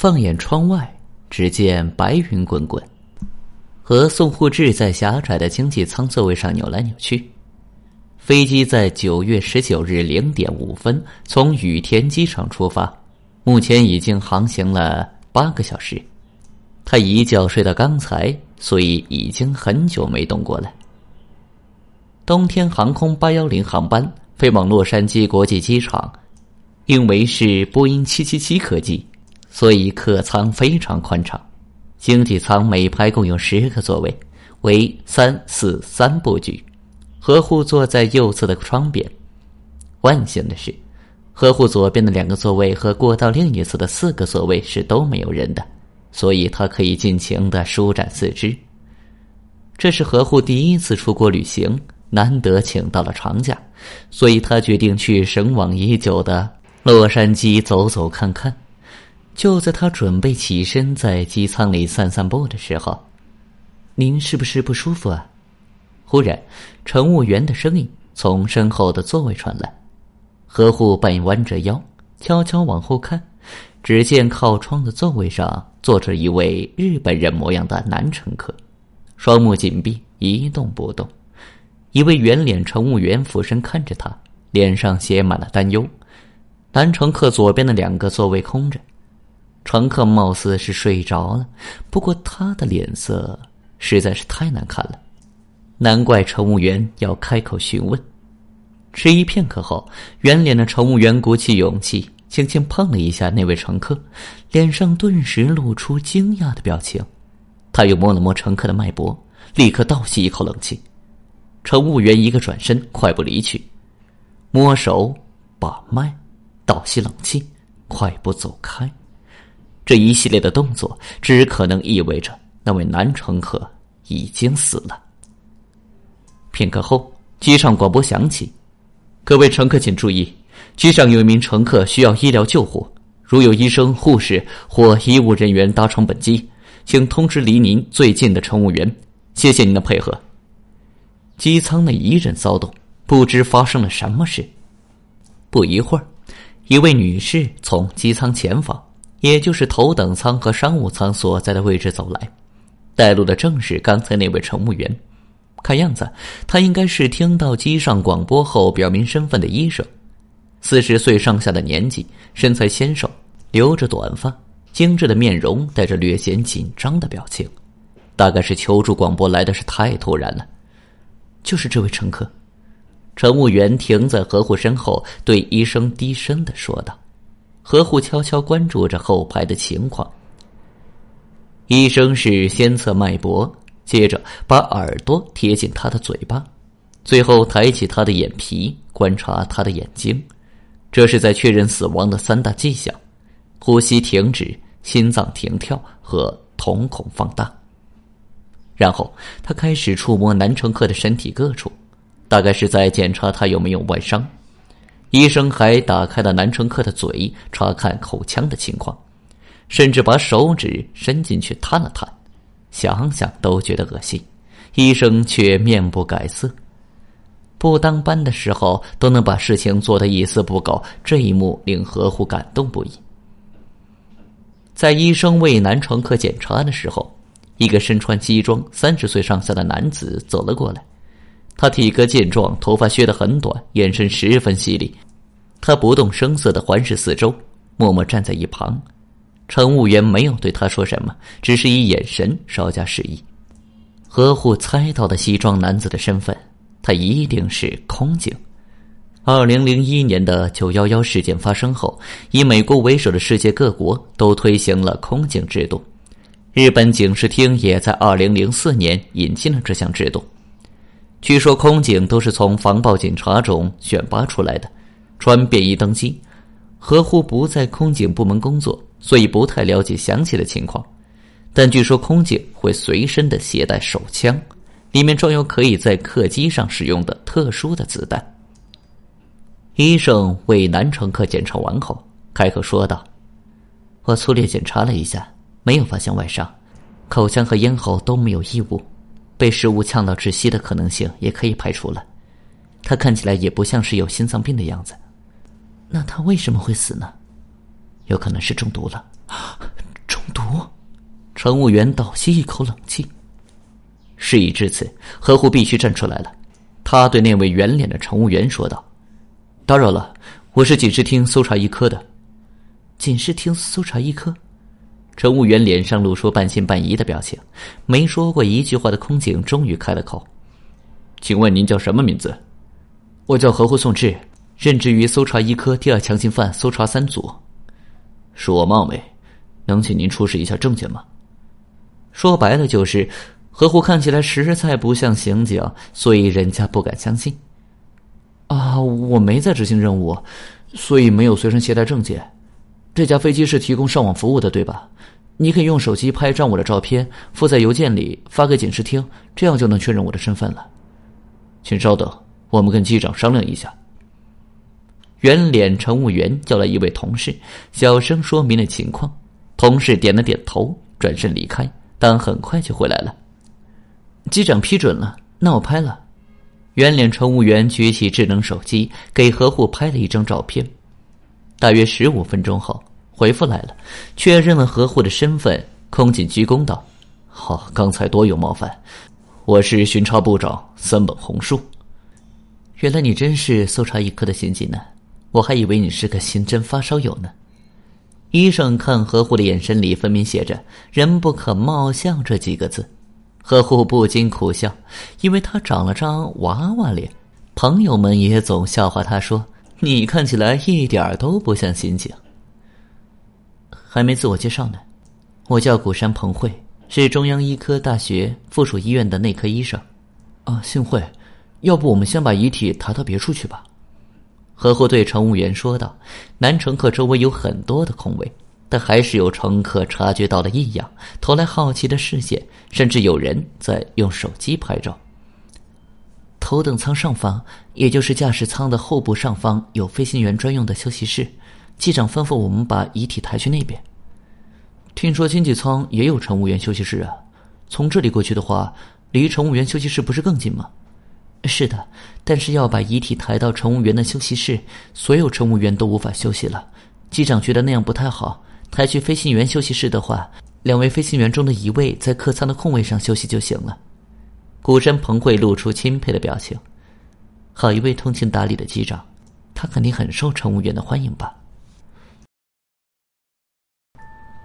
放眼窗外，只见白云滚滚。和宋护志在狭窄的经济舱座位上扭来扭去。飞机在九月十九日零点五分从羽田机场出发，目前已经航行了八个小时。他一觉睡到刚才，所以已经很久没动过了。冬天航空八幺零航班飞往洛杉矶国际机场，因为是波音七七七客机。所以客舱非常宽敞，经济舱每排共有十个座位，为三四三布局。何护坐在右侧的窗边。万幸的是，何护左边的两个座位和过道另一侧的四个座位是都没有人的，所以他可以尽情的舒展四肢。这是何护第一次出国旅行，难得请到了长假，所以他决定去神往已久的洛杉矶走走看看。就在他准备起身在机舱里散散步的时候，您是不是不舒服啊？忽然，乘务员的声音从身后的座位传来。何护半弯着腰，悄悄往后看，只见靠窗的座位上坐着一位日本人模样的男乘客，双目紧闭，一动不动。一位圆脸乘务员俯身看着他，脸上写满了担忧。男乘客左边的两个座位空着。乘客貌似是睡着了，不过他的脸色实在是太难看了，难怪乘务员要开口询问。迟疑片刻后，圆脸的乘务员鼓起勇气，轻轻碰了一下那位乘客，脸上顿时露出惊讶的表情。他又摸了摸乘客的脉搏，立刻倒吸一口冷气。乘务员一个转身，快步离去，摸手把脉，倒吸冷气，快步走开。这一系列的动作，只可能意味着那位男乘客已经死了。片刻后，机上广播响起：“各位乘客请注意，机上有一名乘客需要医疗救护，如有医生、护士或医务人员搭乘本机，请通知离您最近的乘务员。谢谢您的配合。”机舱内一阵骚动，不知发生了什么事。不一会儿，一位女士从机舱前方。也就是头等舱和商务舱所在的位置走来，带路的正是刚才那位乘务员。看样子，他应该是听到机上广播后表明身份的医生。四十岁上下的年纪，身材纤瘦，留着短发，精致的面容带着略显紧张的表情。大概是求助广播来的是太突然了。就是这位乘客，乘务员停在何护身后，对医生低声的说道。何护悄悄关注着后排的情况。医生是先测脉搏，接着把耳朵贴近他的嘴巴，最后抬起他的眼皮观察他的眼睛，这是在确认死亡的三大迹象：呼吸停止、心脏停跳和瞳孔放大。然后他开始触摸男乘客的身体各处，大概是在检查他有没有外伤。医生还打开了男乘客的嘴，查看口腔的情况，甚至把手指伸进去探了探，想想都觉得恶心。医生却面不改色。不当班的时候都能把事情做得一丝不苟，这一幕令何虎感动不已。在医生为男乘客检查的时候，一个身穿西装、三十岁上下的男子走了过来。他体格健壮，头发削得很短，眼神十分犀利。他不动声色的环视四周，默默站在一旁。乘务员没有对他说什么，只是以眼神稍加示意。何护猜到了西装男子的身份，他一定是空警。二零零一年的九幺幺事件发生后，以美国为首的世界各国都推行了空警制度。日本警视厅也在二零零四年引进了这项制度。据说空警都是从防暴警察中选拔出来的，穿便衣登机。何护不在空警部门工作，所以不太了解详细的情况。但据说空警会随身的携带手枪，里面装有可以在客机上使用的特殊的子弹。医生为男乘客检查完后，开口说道：“我粗略检查了一下，没有发现外伤，口腔和咽喉都没有异物。”被食物呛到窒息的可能性也可以排除了，他看起来也不像是有心脏病的样子，那他为什么会死呢？有可能是中毒了，中毒乘务员倒吸一口冷气。事已至此，何护必须站出来了。他对那位圆脸的乘务员说道：“打扰了，我是警视厅搜查一科的。”警视厅搜查一科。乘务员脸上露出半信半疑的表情，没说过一句话的空警终于开了口：“请问您叫什么名字？”“我叫何护宋志，任职于搜查一科第二强行犯搜查三组。”“恕我冒昧，能请您出示一下证件吗？”说白了就是，何护看起来实在不像刑警，所以人家不敢相信。啊，我没在执行任务，所以没有随身携带证件。这架飞机是提供上网服务的，对吧？你可以用手机拍一张我的照片，附在邮件里发给警视厅，这样就能确认我的身份了。请稍等，我们跟机长商量一下。圆脸乘务员叫来一位同事，小声说明了情况。同事点了点头，转身离开，但很快就回来了。机长批准了，那我拍了。圆脸乘务员举起智能手机，给何护拍了一张照片。大约十五分钟后。回复来了，确认了何护的身份。空警鞠躬道：“好，刚才多有冒犯，我是巡查部长三本红树。原来你真是搜查一科的刑警呢，我还以为你是个刑侦发烧友呢。”医生看何护的眼神里分明写着“人不可貌相”这几个字，何护不禁苦笑，因为他长了张娃娃脸。朋友们也总笑话他说：“你看起来一点都不像刑警。”还没自我介绍呢，我叫古山彭慧，是中央医科大学附属医院的内科医生。啊，幸会，要不我们先把遗体抬到别处去吧？何护对乘务员说道。男乘客周围有很多的空位，但还是有乘客察觉到了异样，投来好奇的视线，甚至有人在用手机拍照。头等舱上方，也就是驾驶舱的后部上方，有飞行员专用的休息室。机长吩咐我们把遗体抬去那边。听说经济舱也有乘务员休息室啊，从这里过去的话，离乘务员休息室不是更近吗？是的，但是要把遗体抬到乘务员的休息室，所有乘务员都无法休息了。机长觉得那样不太好，抬去飞行员休息室的话，两位飞行员中的一位在客舱的空位上休息就行了。古山彭慧露出钦佩的表情，好一位通情达理的机长，他肯定很受乘务员的欢迎吧。